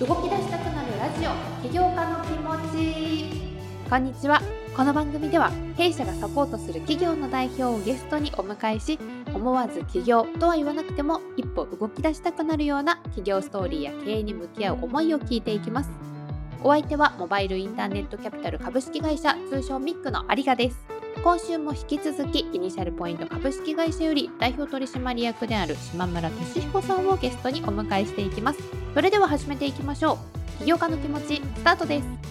動き出したくなるラジオ起業家の気持ち。こんにちは。この番組では弊社がサポートする企業の代表をゲストにお迎えし思わず起業とは言わなくても一歩動き出したくなるような企業ストーリーや経営に向き合う思いを聞いていきます。お相手はモバイルインターネットキャピタル株式会社通称ミックの有賀です。今週も引き続きイニシャルポイント株式会社より代表取締役である島村俊彦さんをゲストにお迎えしていきます。それでは始めていきましょう。起業家の気持ちスタートです。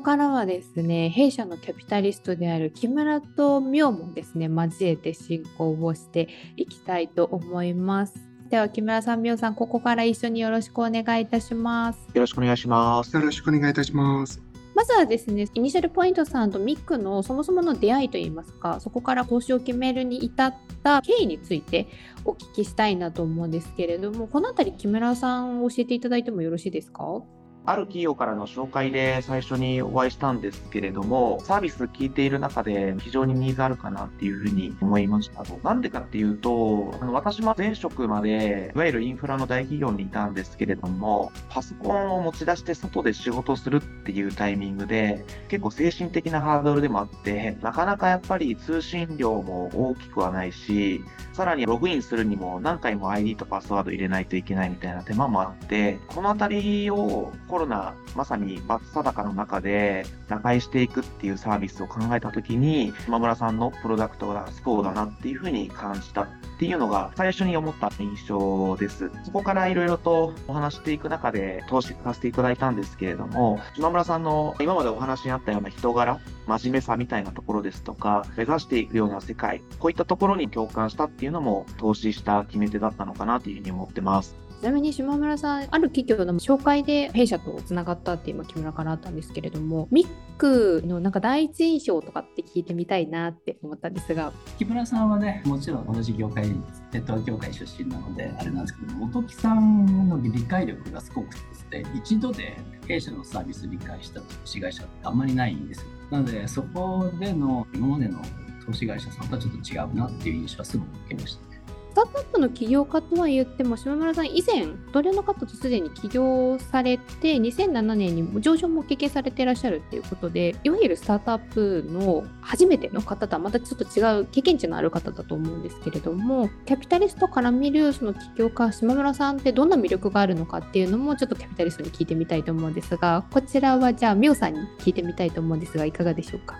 からはですね、弊社のキャピタリストである木村と妙もですね、交えて進行をしていきたいと思います。では木村さん、妙さん、ここから一緒によろしくお願いいたします。よろしくお願いします。よろしくお願いいたします。まずはですね、イニシャルポイントさんとミックのそもそもの出会いといいますか、そこから投資を決めるに至った経緯についてお聞きしたいなと思うんですけれども、このあたり木村さん教えていただいてもよろしいですか？ある企業からの紹介で最初にお会いしたんですけれども、サービス聞いている中で非常にニーズあるかなっていうふうに思いました。なんでかっていうと、あの私も前職まで、いわゆるインフラの大企業にいたんですけれども、パソコンを持ち出して外で仕事するっていうタイミングで、結構精神的なハードルでもあって、なかなかやっぱり通信量も大きくはないし、さらにログインするにも何回も ID とパスワード入れないといけないみたいな手間もあって、このあたりをコロナ、まさに真っ只中の中で打開していくっていうサービスを考えたときに、島村さんのプロダクトがそうだなっていうふうに感じたっていうのが最初に思った印象です。そこからいろいろとお話していく中で投資させていただいたんですけれども、島村さんの今までお話にあったような人柄、真面目さみたいなところですとか、目指していくような世界、こういったところに共感したっていうのも投資した決め手だったのかなというふうに思ってます。ちなみに島村さん、ある企業の紹介で弊社とつながったって今木村からあったんですけれども、ミックのなんか第一印象とかって聞いてみたいなって思ったんですが。木村さんはね、もちろん同じ業界、ネット業界出身なので、あれなんですけど、元木さんの理解力がすごくですね、一度で弊社のサービス理解した投資会社ってあんまりないんですよ。なので、そこでの今までの投資会社さんとはちょっと違うなっていう印象はすごく受けました。スタートアップの起業家とは言っても島村さん以前同僚の方とすでに起業されて2007年に上場も経験されていらっしゃるっていうことでいわゆるスタートアップの初めての方とはまたちょっと違う経験値のある方だと思うんですけれどもキャピタリストから見るその起業家島村さんってどんな魅力があるのかっていうのもちょっとキャピタリストに聞いてみたいと思うんですがこちらはじゃあみおさんに聞いてみたいと思うんですがいかがでしょうか？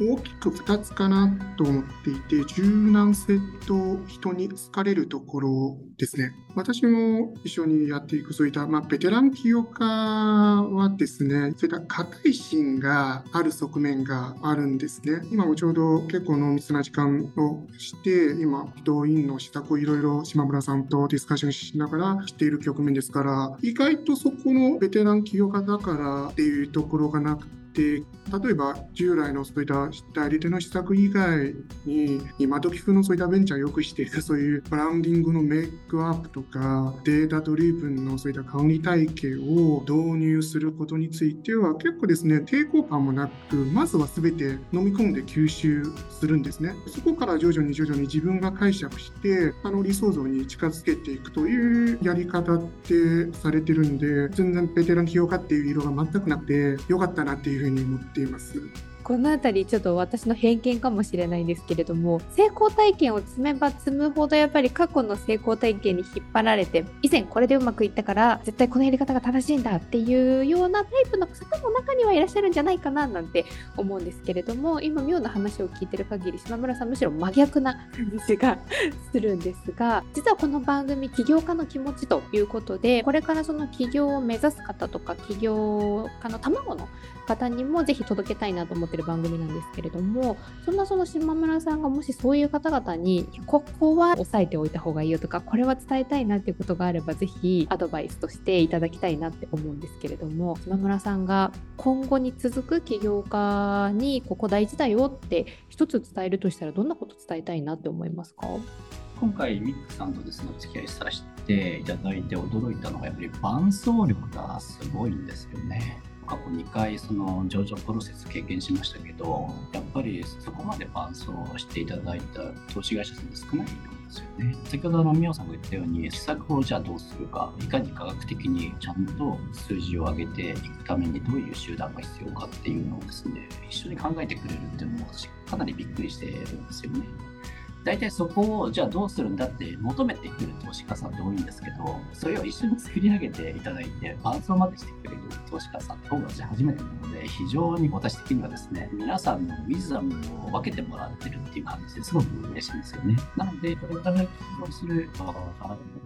大きく2つかなと思っていて、柔軟性と人に好かれるところですね。私も一緒にやっていく、そういった、まあ、ベテラン起業家はですね、そういった硬い芯がある側面があるんですね。今もちょうど結構濃密な時間をして、今、動員の施策をいろいろ島村さんとディスカッションしながらしている局面ですから、意外とそこのベテラン起業家だからっていうところがなくて、例えば従来のそういった代理店の施策以外に今時風のそういったベンチャーよくしている そういうブランディングのメイクアップとかデータドリブンのそういった管理体系を導入することについては結構ですね抵抗感もなくまずは全て飲み込んで吸収するんですね。そこから徐々に徐々に自分が解釈してあの理想像に近づけていくというやり方ってされてるんで全然ベテラン起業家っていう色が全くなくてよかったなっていうふうに思っています。この辺りちょっと私の偏見かもしれないんですけれども成功体験を積めば積むほどやっぱり過去の成功体験に引っ張られて以前これでうまくいったから絶対このやり方が正しいんだっていうようなタイプの方も中にはいらっしゃるんじゃないかななんて思うんですけれども今妙な話を聞いてる限り島村さんむしろ真逆な感じがするんですが実はこの番組起業家の気持ちということでこれからその起業を目指す方とか起業家の卵の方にもぜひ届けたいなと思ってる番組なんですけれどもそんなその島村さんがもしそういう方々にここは押さえておいた方がいいよとかこれは伝えたいなっていうことがあればぜひアドバイスとしていただきたいなって思うんですけれども島村さんが今後に続く起業家にここ大事だよって一つ伝えるとしたらどんなこと伝えたいなって思いますか？今回ミックさんとですねお付き合いさせていただいて驚いたのがやっぱり伴走力がすごいんですよね。過去2回その上場プロセス経験しましたけどやっぱりそこまで伴走していただいた投資会社さんって少ないと思うんですよね。先ほどの宮さんが言ったように施策をじゃあどうするかいかに科学的にちゃんと数字を上げていくためにどういう手段が必要かっていうのをですね一緒に考えてくれるっていうのも私かなりびっくりしてるんですよね。大体そこをじゃあどうするんだって求めてくる投資家さんって多いんですけど、それを一緒に作り上げていただいて、伴走までしてくれる投資家さんって僕私初めてなので、非常に私的にはですね、皆さんのウィズダムを分けてもらってるっていう感じですごく嬉しいんですよね。なので、これから起業する方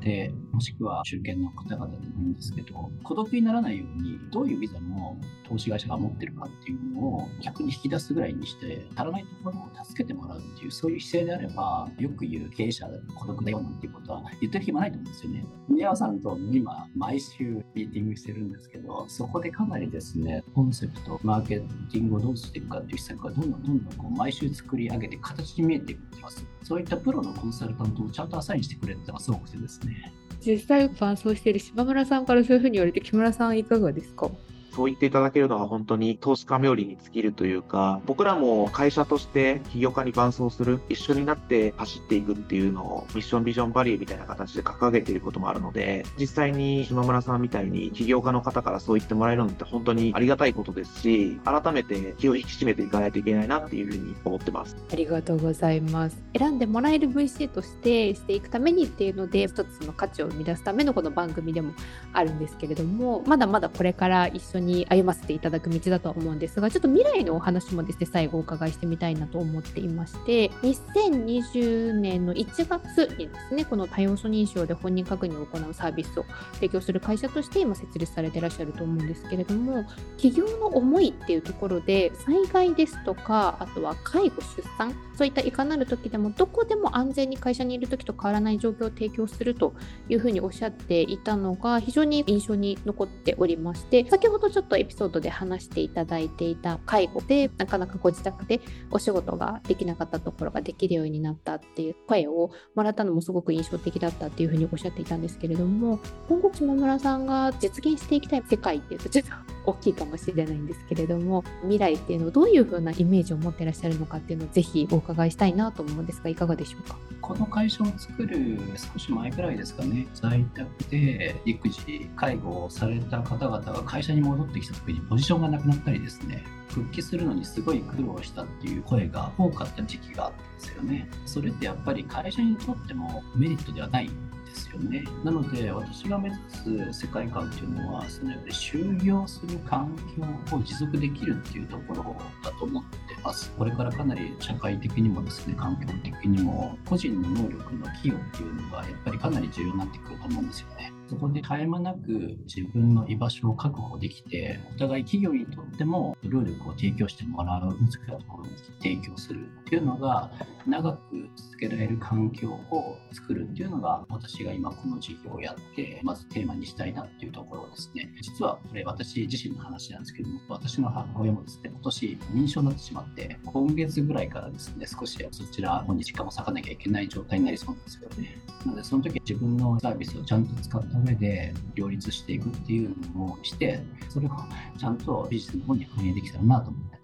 で、もしくは中堅の方々でもいいんですけど、孤独にならないように、どういうウィズダムを投資会社が持ってるかっていうのを逆に引き出すぐらいにして、足らないところを助けてもらうっていう、そういう姿勢であれば、よく言う経営者孤独だよなんていうことは言ってる暇ないと思うんですよね。宮尾さんと今、毎週ミーティングしてるんですけど、そこでかなりですね、コンセプト、マーケティングをどうしていくかっていう施策がどんどんどんどんこう毎週作り上げて形に見えていきます。そういったプロのコンサルタントをちゃんとアサインしてくれてのがすごくてですね。実際伴走している島村さんからそういうふうに言われて木村さんいかがですか？そう言っていただけるのは本当に投資家冥利に尽きるというか、僕らも会社として起業家に伴走する、一緒になって走っていくっていうのをミッションビジョンバリューみたいな形で掲げていることもあるので、実際に島村さんみたいに起業家の方からそう言ってもらえるのって本当にありがたいことですし、改めて気を引き締めていかないといけないなっていうふうに思ってます。ありがとうございます。選んでもらえる VC としてしていくためにっていうので、一つの価値を生み出すためのこの番組でもあるんですけれども、まだまだこれから一緒にに歩ませていただく道だと思うんですが、ちょっと未来のお話もですね、最後お伺いしてみたいなと思っていまして、2020年の1月にですね、この多要素認証で本人確認を行うサービスを提供する会社として今設立されていらっしゃると思うんですけれども、企業の思いっていうところで、災害ですとか、あとは介護、出産、そういったいかなる時でも、どこでも安全に会社にいる時と変わらない状況を提供するというふうにおっしゃっていたのが、非常に印象に残っておりまして、先ほどちょっとエピソードで話していただいていた介護でなかなかご自宅でお仕事ができなかったところができるようになったっていう声をもらったのもすごく印象的だったっていうふうにおっしゃっていたんですけれども今後島村さんが実現していきたい世界っていうとちょっと大きいかもしれないんですけれども未来っていうのをどういうふうなイメージを持ってらっしゃるのかっていうのをぜひお伺いしたいなと思うんですがいかがでしょうか？この会社を作る少し前くらいですかね在宅で育児介護をされた方々が会社に戻ってきた時にポジションがなくなったりですね復帰するのにすごい苦労したっていう声が多かった時期があったんですよねそれってやっぱり会社にとってもメリットではないですよね。なので、私が目指す世界観っていうのは、そのやっぱり就業する環境を持続できるっていうところだと思ってます。これからかなり社会的にもですね、環境的にも、個人の能力の寄与っていうのが、やっぱりかなり重要になってくると思うんですよね。そこで絶え間なく自分の居場所を確保できて、お互い企業にとっても労力を提供してもらう、難しいところに提供するっていうのが、長く続けられる環境を作るっていうのが、私が今この事業をやって、まずテーマにしたいなっていうところですね。実はこれ私自身の話なんですけども、私の母親もですね、今年認証になってしまって、今月ぐらいからですね、少しそちらのに時間を割かなきゃいけない状態になりそうなんですよね。なので、その時自分のサービスをちゃんと使った上で両立していくっていうのをして、それをちゃんと美術の方に反映できたらなと思って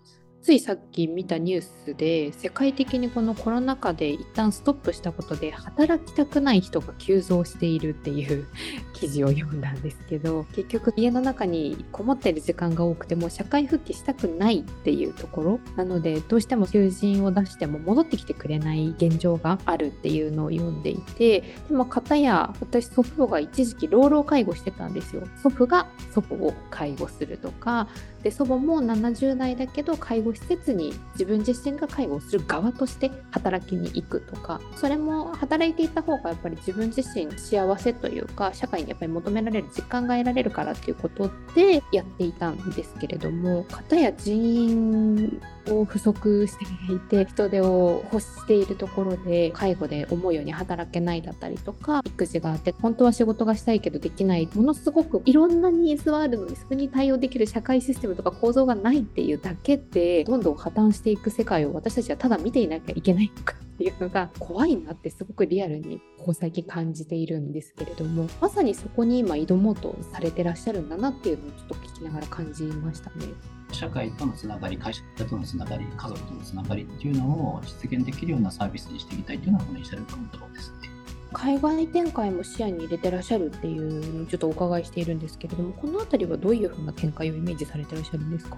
ついさっき見たニュースで世界的にこのコロナ禍で一旦ストップしたことで働きたくない人が急増しているっていう記事を読んだんですけど 結局家の中にこもってる時間が多くても社会復帰したくないっていうところ。なのでどうしても求人を出しても戻ってきてくれない現状があるっていうのを読んでいてでも片や私祖父母が一時期老老介護してたんですよ。祖父が祖母を介護するとかで祖母も70代だけど介護施設に自分自身が介護をする側として働きに行くとかそれも働いていた方がやっぱり自分自身幸せというか社会にやっぱり求められる実感が得られるからっていうことでやっていたんですけれども片や人員を不足していて人手を欲しているところで介護で思うように働けないだったりとか育児があって本当は仕事がしたいけどできないものすごくいろんなニーズはあるのにそれに対応できる社会システムとか構造がないっていうだけでどんどん破綻していく世界を私たちはただ見ていなきゃいけないのかっていうのが怖いなってすごくリアルにここ最近感じているんですけれどもまさにそこに今挑もうとされてらっしゃるんだなっていうのをちょっと聞きながら感じましたね。社会とのつながり、会社とのつながり、家族とのつながりっていうのを実現できるようなサービスにしていきたいというのがこのイシャルカウントですね。海外展開も視野に入れてらっしゃるっていうのをちょっとお伺いしているんですけれどもこの辺りはどういうふうな展開をイメージされてらっしゃるんですか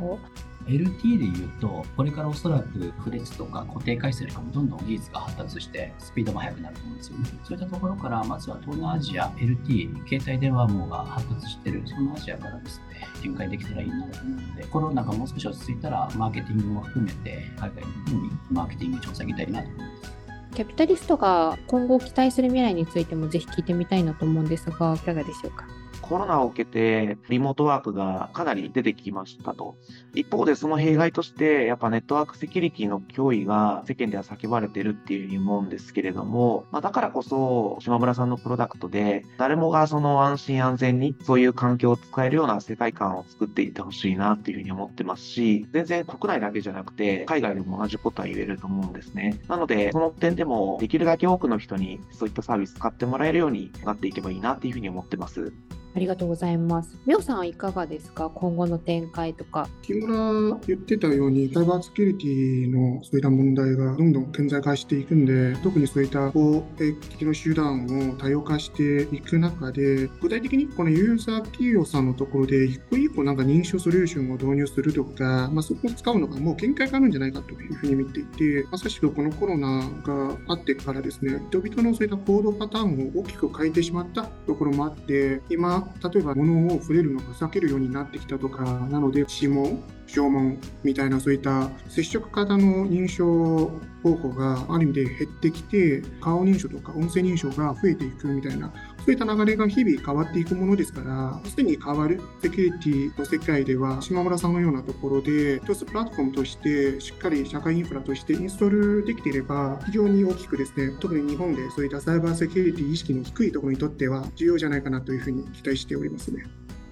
？LT で言うと、これからおそらくフレッツとか固定回線よりかもどんどん技術が発達してスピードも速くなると思うんですよね。そういったところから、まずは東南アジア、LT、携帯電話網が発達してる、そのアジアからですね、展開できたらいいなと思うので、コロナがもう少し落ち着いたら、マーケティングも含めて、海外の方にマーケティング調査ぎたいなと思います。キャピタリストが今後期待する未来についてもぜひ聞いてみたいなと思うんですが、いかがでしょうか？コロナを受けて、リモートワークがかなり出てきましたと。一方でその弊害として、やっぱネットワークセキュリティの脅威が世間では叫ばれてるっていうふうに思うんですけれども、まあ、だからこそ、島村さんのプロダクトで、誰もがその安心安全にそういう環境を使えるような世界観を作っていってほしいなっていうふうに思ってますし、全然国内だけじゃなくて、海外でも同じことは言えると思うんですね。なので、その点でも、できるだけ多くの人にそういったサービス使ってもらえるようになっていけばいいなっていうふうに思ってます。ありがとうございます。みょさんはいかがですか？今後の展開とか。木村言ってたように、サイバーセキュリティのそういった問題がどんどん顕在化していくんで、特にそういった攻撃の手段を多様化していく中で、具体的にこのユーザー企業さんのところで、一個一個なんか認証ソリューションを導入するとか、まあ、そこを使うのがもう限界があるんじゃないかというふうに見ていて、まさしくこのコロナがあってからですね、人々のそういった行動パターンを大きく変えてしまったところもあって、今、例えば物を触れるのが避けるようになってきたとかなので指紋縄文みたいなそういった接触型の認証方法がある意味で減ってきて顔認証とか音声認証が増えていくみたいなそういった流れが日々変わっていくものですからすでに変わるセキュリティの世界では島村さんのようなところで一つプラットフォームとしてしっかり社会インフラとしてインストールできていれば非常に大きくですね特に日本でそういったサイバーセキュリティ意識の低いところにとっては重要じゃないかなというふうに期待しておりますね。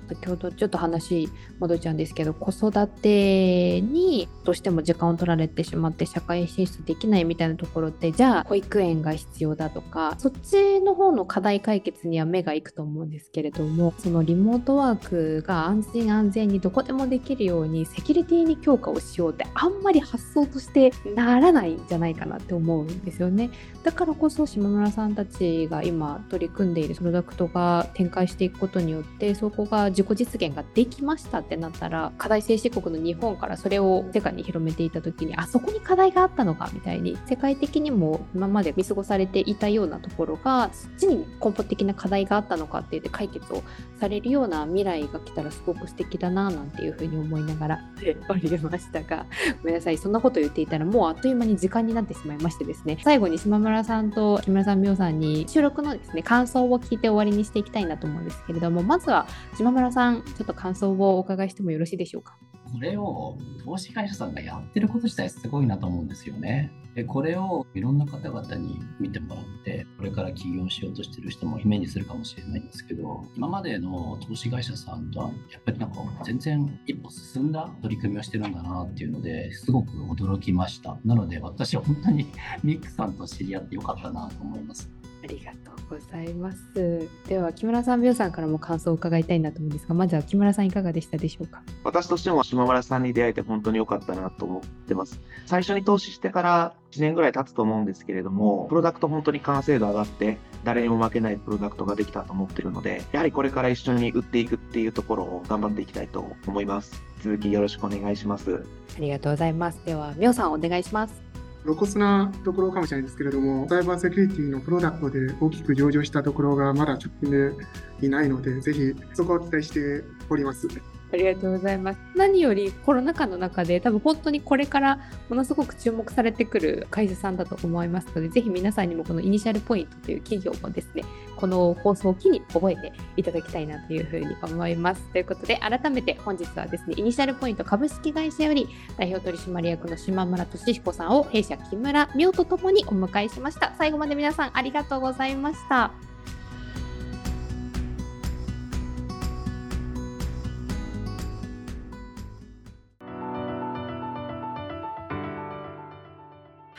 先ほどちょっと話戻っちゃうんですけど子育てにどうしても時間を取られてしまって社会進出できないみたいなところってじゃあ保育園が必要だとかそっちの方の課題解決には目がいくと思うんですけれどもそのリモートワークが安心安全にどこでもできるようにセキュリティに強化をしようってあんまり発想としてならないんじゃないかなって思うんですよね。だからこそ島村さんたちが今取り組んでいるプロダクトが展開していくことによってそこが自己実現ができましたってなったら課題先進国の日本からそれを世界に広めていた時にあそこに課題があったのかみたいに世界的にも今まで見過ごされていたようなところがそっちに根本的な課題があったのかって言って解決をされるような未来が来たらすごく素敵だななんていうふうに思いながらおりましたがごめんなさいそんなこと言っていたらもうあっという間に時間になってしまいましてですね。最後に島村さんと木村さんみおさんに収録のですね感想を聞いて終わりにしていきたいなと思うんですけれどもまずは島村さんちょっと感想をお伺いしてもよろしいでしょうか？これを投資会社さんがやってること自体すごいなと思うんですよね。でこれをいろんな方々に見てもらってこれから起業しようとしてる人もイメージするかもしれないんですけど今までの投資会社さんとはやっぱりなんか全然一歩進んだ取り組みをしてるんだなっていうのですごく驚きました。なので私は本当にミックさんと知り合ってよかったなと思います。ありがとうございます。では木村さん、びょうさんからも感想を伺いたいなと思うんですが、まずは木村さんいかがでしたでしょうか？私としても島村さんに出会えて本当に良かったなと思ってます。最初に投資してから1年ぐらい経つと思うんですけれども、プロダクト本当に完成度上がって、誰にも負けないプロダクトができたと思ってるので、やはりこれから一緒に売っていくっていうところを頑張っていきたいと思います。続きよろしくお願いします。ありがとうございます。では、みょうさんお願いします。露骨なところかもしれないですけれども、サイバーセキュリティのプロダクトで大きく上場したところがまだ直近でいないので、ぜひそこを期待しております。ありがとうございます。何よりコロナ禍の中で多分本当にこれからものすごく注目されてくる会社さんだと思いますので、ぜひ皆さんにもこのイニシャルポイントという企業もですね、この放送を機に覚えていただきたいなというふうに思います。ということで、改めて本日はですね、イニシャルポイント株式会社より代表取締役の島村俊彦さんを弊社木村美桜とともにお迎えしました。最後まで皆さんありがとうございました。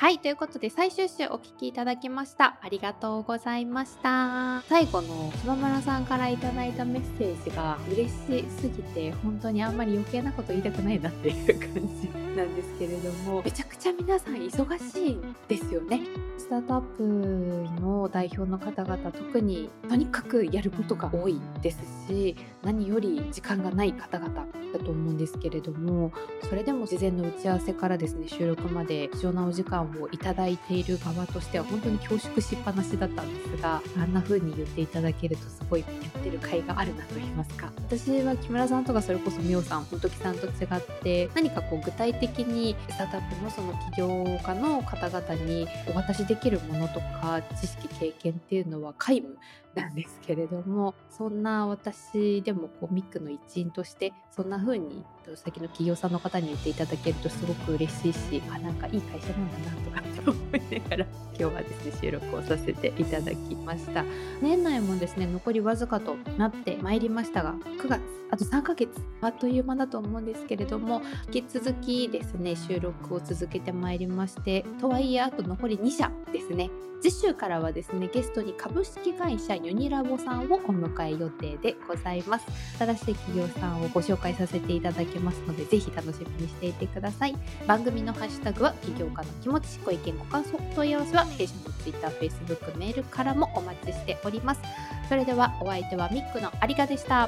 はい、ということで最終週お聞きいただきました。ありがとうございました。最後の島村さんからいただいたメッセージが嬉しすぎて、本当にあんまり余計なこと言いたくないなっていう感じなんですけれども、めちゃくちゃ皆さん忙しいですよね。スタートアップの代表の方々、特にとにかくやることが多いですし、何より時間がない方々だと思うんですけれども、それでも事前の打ち合わせからですね、収録まで貴重なお時間ををいただいている側としては本当に恐縮しっぱなしだったんですが、あんな風に言っていただけるとすごいやってる甲斐があるなと言いますか。私は木村さんとかそれこそみおさん、本木さんと違って、何かこう具体的にスタートアップのその起業家の方々にお渡しできるものとか知識経験っていうのは皆無なんですけれどもそんな私でもこうミックの一員としてそんな風に先の企業さんの方に言っていただけるとすごく嬉しいしあなんかいい会社なんだなとかって思いながら 今日はですね収録をさせていただきました。年内もですね残りわずかとなってまいりましたが9月あと3ヶ月あっという間だと思うんですけれども引き続きですね収録を続けてまいりましてとはいえあと残り2社ですね。次週からはですねゲストに株式会社ユニラボさんをお迎え予定でございます。新しい企業さんをご紹介させていただきますのでぜひ楽しみにしていてください。番組のハッシュタグは起業家の気持ちご意見ご感想問い合わせは弊社の Twitter、Facebook、メールからもお待ちしております。それではお相手はミックの有賀でした。